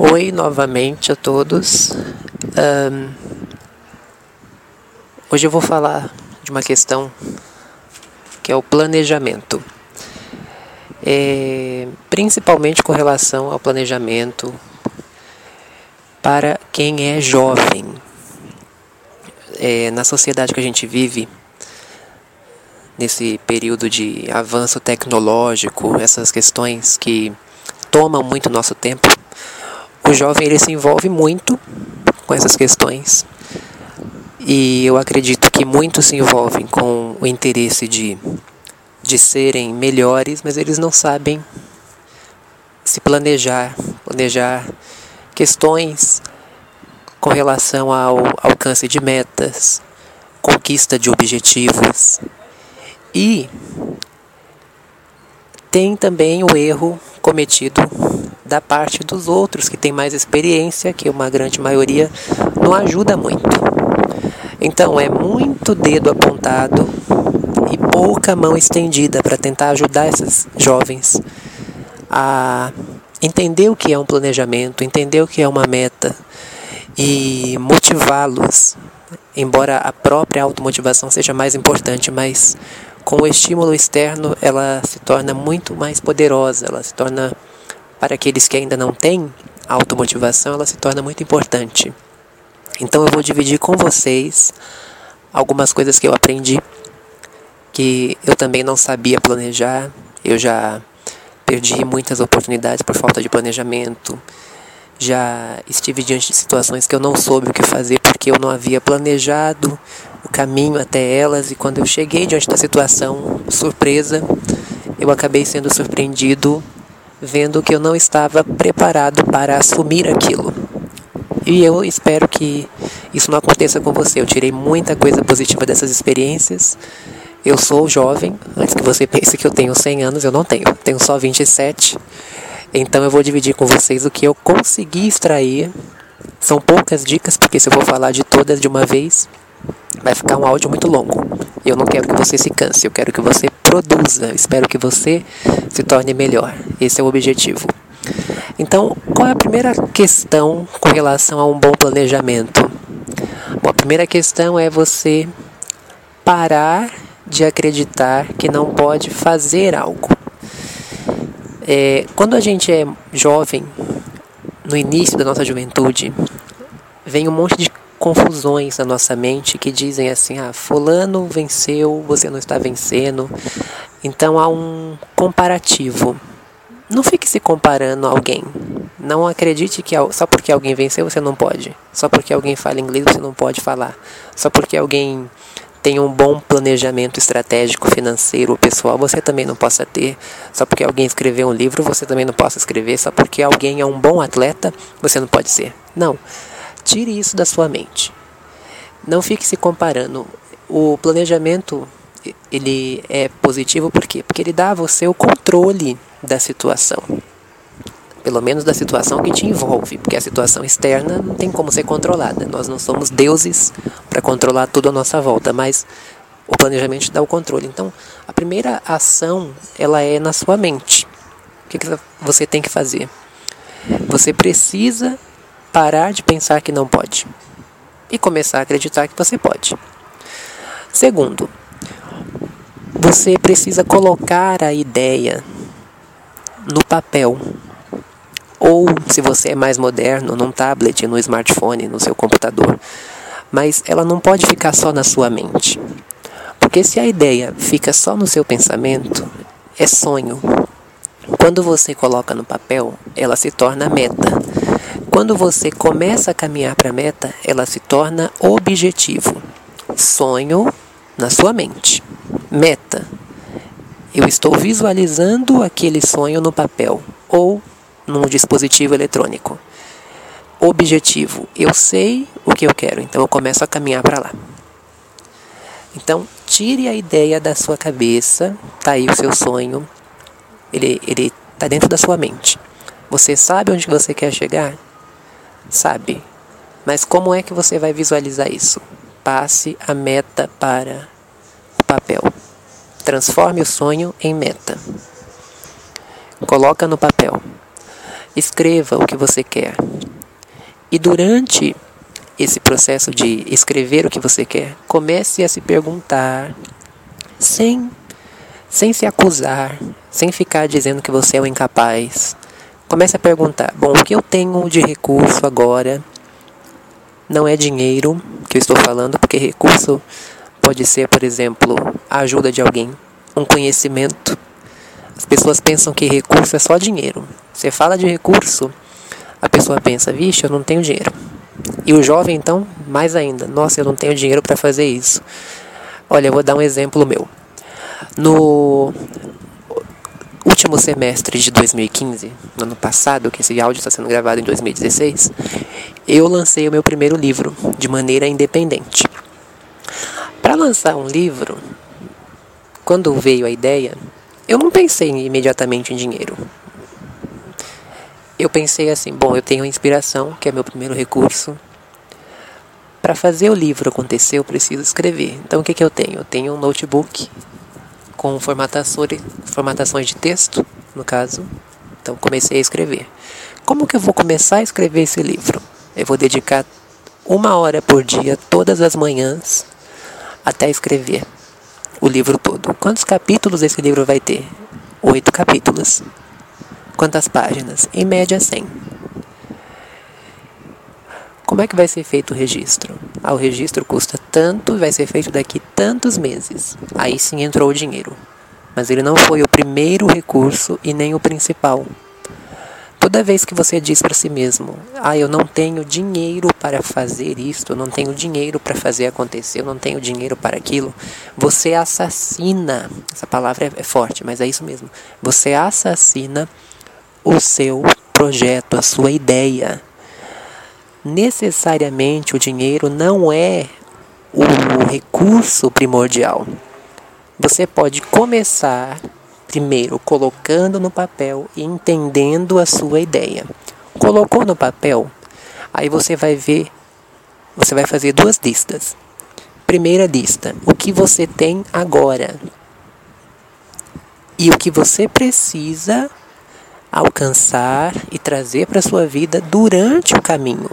Oi novamente a todos. Um, hoje eu vou falar de uma questão que é o planejamento. É, principalmente com relação ao planejamento para quem é jovem. É, na sociedade que a gente vive, nesse período de avanço tecnológico, essas questões que tomam muito nosso tempo, o jovem ele se envolve muito com essas questões. E eu acredito que muitos se envolvem com o interesse de, de serem melhores, mas eles não sabem se planejar, planejar questões com relação ao alcance de metas, conquista de objetivos. E tem também o erro cometido da parte dos outros que têm mais experiência, que uma grande maioria não ajuda muito. Então é muito dedo apontado e pouca mão estendida para tentar ajudar esses jovens a entender o que é um planejamento, entender o que é uma meta e motivá-los. Embora a própria automotivação seja mais importante, mas com o estímulo externo ela se torna muito mais poderosa, ela se torna para aqueles que ainda não têm automotivação, ela se torna muito importante. Então eu vou dividir com vocês algumas coisas que eu aprendi que eu também não sabia planejar. Eu já perdi muitas oportunidades por falta de planejamento. Já estive diante de situações que eu não soube o que fazer porque eu não havia planejado o caminho até elas e quando eu cheguei diante da situação, surpresa, eu acabei sendo surpreendido vendo que eu não estava preparado para assumir aquilo. E eu espero que isso não aconteça com você. Eu tirei muita coisa positiva dessas experiências. Eu sou jovem, antes que você pense que eu tenho 100 anos, eu não tenho. Tenho só 27. Então eu vou dividir com vocês o que eu consegui extrair. São poucas dicas, porque se eu vou falar de todas de uma vez, vai ficar um áudio muito longo. Eu não quero que você se canse, eu quero que você produza. Espero que você se torne melhor. Esse é o objetivo. Então, qual é a primeira questão com relação a um bom planejamento? Bom, a primeira questão é você parar de acreditar que não pode fazer algo. É, quando a gente é jovem, no início da nossa juventude, vem um monte de confusões na nossa mente que dizem assim: ah, Fulano venceu, você não está vencendo. Então há um comparativo. Não fique se comparando a alguém. Não acredite que só porque alguém venceu você não pode. Só porque alguém fala inglês você não pode falar. Só porque alguém tem um bom planejamento estratégico, financeiro, pessoal, você também não possa ter. Só porque alguém escreveu um livro, você também não possa escrever. Só porque alguém é um bom atleta, você não pode ser. Não. Tire isso da sua mente. Não fique se comparando. O planejamento ele é positivo por quê? Porque ele dá a você o controle da situação. Pelo menos da situação que te envolve, porque a situação externa não tem como ser controlada. Nós não somos deuses para controlar tudo à nossa volta, mas o planejamento dá o controle. Então, a primeira ação, ela é na sua mente. O que, que você tem que fazer? Você precisa parar de pensar que não pode e começar a acreditar que você pode. Segundo, você precisa colocar a ideia no papel. Ou, se você é mais moderno, num tablet, no smartphone, no seu computador. Mas ela não pode ficar só na sua mente. Porque se a ideia fica só no seu pensamento, é sonho. Quando você coloca no papel, ela se torna meta. Quando você começa a caminhar para a meta, ela se torna objetivo. Sonho na sua mente. Meta. Eu estou visualizando aquele sonho no papel ou num dispositivo eletrônico. Objetivo. Eu sei o que eu quero, então eu começo a caminhar para lá. Então, tire a ideia da sua cabeça, tá aí o seu sonho. Ele ele tá dentro da sua mente. Você sabe onde você quer chegar? Sabe. Mas como é que você vai visualizar isso? Passe a meta para o papel. Transforme o sonho em meta. Coloca no papel. Escreva o que você quer. E durante esse processo de escrever o que você quer, comece a se perguntar, sem, sem se acusar, sem ficar dizendo que você é o incapaz. Comece a perguntar: bom, o que eu tenho de recurso agora não é dinheiro que eu estou falando, porque recurso pode ser, por exemplo, a ajuda de alguém, um conhecimento. As pessoas pensam que recurso é só dinheiro. Você fala de recurso, a pessoa pensa: vixe, eu não tenho dinheiro. E o jovem, então, mais ainda: nossa, eu não tenho dinheiro para fazer isso. Olha, eu vou dar um exemplo meu. No último semestre de 2015, no ano passado, que esse áudio está sendo gravado em 2016, eu lancei o meu primeiro livro de maneira independente. Para lançar um livro, quando veio a ideia, eu não pensei imediatamente em dinheiro. Eu pensei assim: bom, eu tenho a inspiração, que é meu primeiro recurso. Para fazer o livro acontecer, eu preciso escrever. Então, o que, que eu tenho? Eu tenho um notebook com formatações de texto, no caso. Então, comecei a escrever. Como que eu vou começar a escrever esse livro? Eu vou dedicar uma hora por dia, todas as manhãs, até escrever o livro todo. Quantos capítulos esse livro vai ter? Oito capítulos. Quantas páginas? Em média, 100. Como é que vai ser feito o registro? Ah, o registro custa tanto vai ser feito daqui tantos meses. Aí sim entrou o dinheiro. Mas ele não foi o primeiro recurso e nem o principal. Toda vez que você diz para si mesmo: "Ah, eu não tenho dinheiro para fazer isto, eu não tenho dinheiro para fazer acontecer, eu não tenho dinheiro para aquilo", você assassina. Essa palavra é forte, mas é isso mesmo. Você assassina o seu projeto, a sua ideia necessariamente o dinheiro não é o recurso primordial. Você pode começar primeiro colocando no papel e entendendo a sua ideia. Colocou no papel, aí você vai ver, você vai fazer duas listas. Primeira lista, o que você tem agora e o que você precisa alcançar e trazer para a sua vida durante o caminho.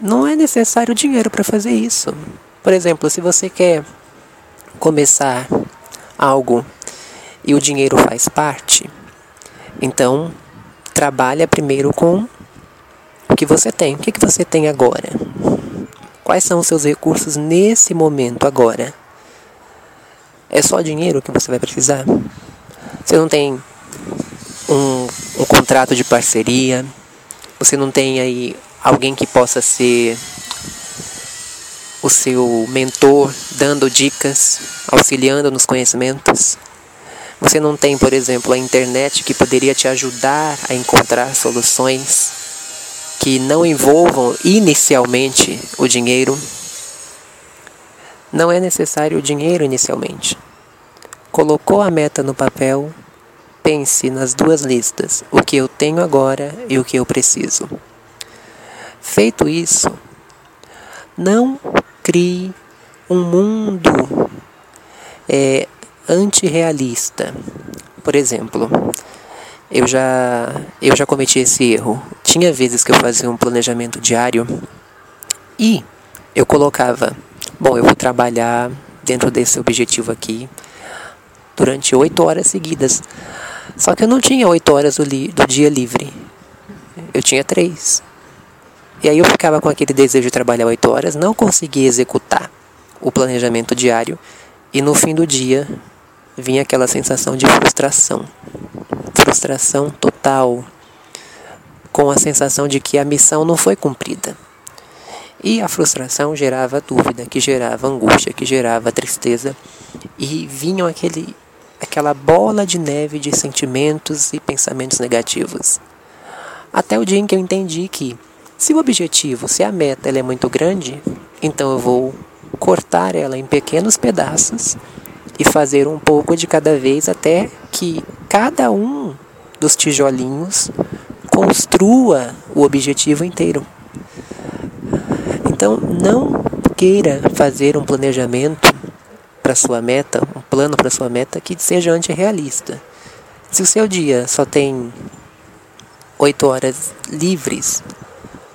Não é necessário dinheiro para fazer isso. Por exemplo, se você quer começar algo e o dinheiro faz parte, então trabalha primeiro com o que você tem. O que, que você tem agora? Quais são os seus recursos nesse momento agora? É só dinheiro que você vai precisar? Você não tem um, um contrato de parceria, você não tem aí alguém que possa ser o seu mentor, dando dicas, auxiliando nos conhecimentos. Você não tem, por exemplo, a internet que poderia te ajudar a encontrar soluções que não envolvam inicialmente o dinheiro. Não é necessário o dinheiro inicialmente. Colocou a meta no papel, Pense nas duas listas, o que eu tenho agora e o que eu preciso. Feito isso, não crie um mundo é, antirrealista. Por exemplo, eu já, eu já cometi esse erro. Tinha vezes que eu fazia um planejamento diário e eu colocava, bom, eu vou trabalhar dentro desse objetivo aqui durante oito horas seguidas. Só que eu não tinha oito horas do, do dia livre. Eu tinha três. E aí eu ficava com aquele desejo de trabalhar oito horas, não conseguia executar o planejamento diário e no fim do dia vinha aquela sensação de frustração. Frustração total, com a sensação de que a missão não foi cumprida. E a frustração gerava dúvida, que gerava angústia, que gerava tristeza, e vinham aquele aquela bola de neve de sentimentos e pensamentos negativos. Até o dia em que eu entendi que, se o objetivo, se a meta ela é muito grande, então eu vou cortar ela em pequenos pedaços e fazer um pouco de cada vez até que cada um dos tijolinhos construa o objetivo inteiro. Então, não queira fazer um planejamento para sua meta, plano para sua meta que seja antirrealista. Se o seu dia só tem oito horas livres,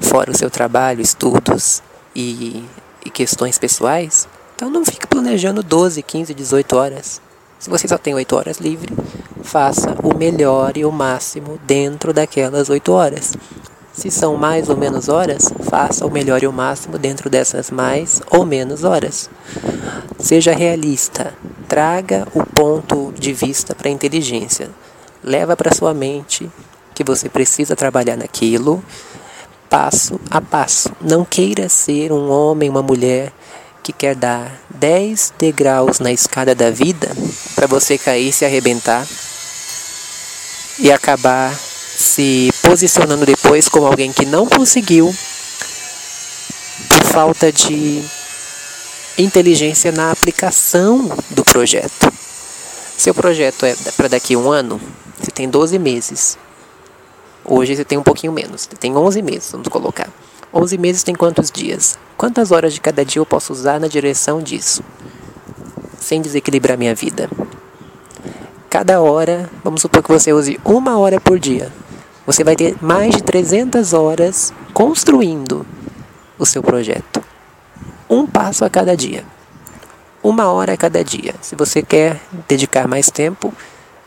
fora o seu trabalho, estudos e, e questões pessoais, então não fique planejando 12, 15, 18 horas. Se você só tem 8 horas livre, faça o melhor e o máximo dentro daquelas 8 horas. Se são mais ou menos horas, faça o melhor e o máximo dentro dessas mais ou menos horas. Seja realista, traga o ponto de vista para a inteligência. Leva para sua mente que você precisa trabalhar naquilo, passo a passo. Não queira ser um homem, uma mulher que quer dar 10 degraus na escada da vida para você cair, se arrebentar e acabar se posicionando depois como alguém que não conseguiu por falta de inteligência na aplicação do projeto. Seu projeto é para daqui a um ano, você tem 12 meses. Hoje você tem um pouquinho menos, você tem 11 meses, vamos colocar. 11 meses tem quantos dias? Quantas horas de cada dia eu posso usar na direção disso? Sem desequilibrar minha vida. Cada hora, vamos supor que você use uma hora por dia. Você vai ter mais de 300 horas construindo o seu projeto. Um passo a cada dia. Uma hora a cada dia. Se você quer dedicar mais tempo,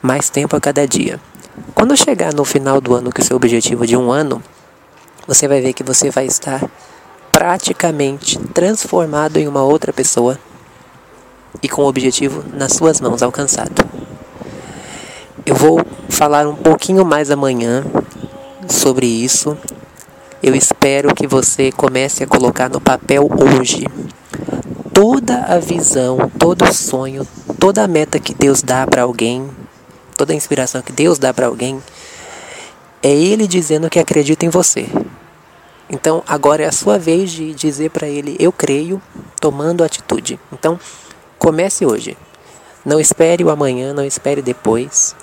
mais tempo a cada dia. Quando chegar no final do ano, que é o seu objetivo de um ano, você vai ver que você vai estar praticamente transformado em uma outra pessoa e com o objetivo nas suas mãos alcançado. Eu vou falar um pouquinho mais amanhã sobre isso. Eu espero que você comece a colocar no papel hoje toda a visão, todo o sonho, toda a meta que Deus dá para alguém, toda a inspiração que Deus dá para alguém, é Ele dizendo que acredita em você. Então agora é a sua vez de dizer para Ele: Eu creio, tomando atitude. Então comece hoje. Não espere o amanhã, não espere depois.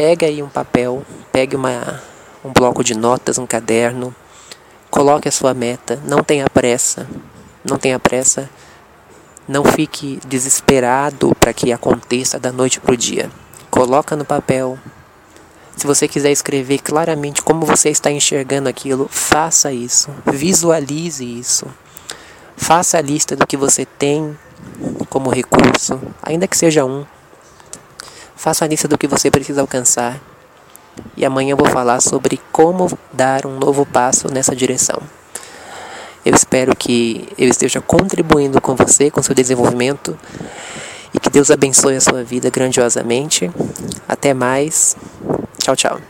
Pega aí um papel, pegue uma, um bloco de notas, um caderno, coloque a sua meta, não tenha pressa, não tenha pressa, não fique desesperado para que aconteça da noite para o dia. Coloca no papel. Se você quiser escrever claramente como você está enxergando aquilo, faça isso. Visualize isso. Faça a lista do que você tem como recurso, ainda que seja um. Faça a lista do que você precisa alcançar. E amanhã eu vou falar sobre como dar um novo passo nessa direção. Eu espero que eu esteja contribuindo com você, com seu desenvolvimento. E que Deus abençoe a sua vida grandiosamente. Até mais. Tchau, tchau.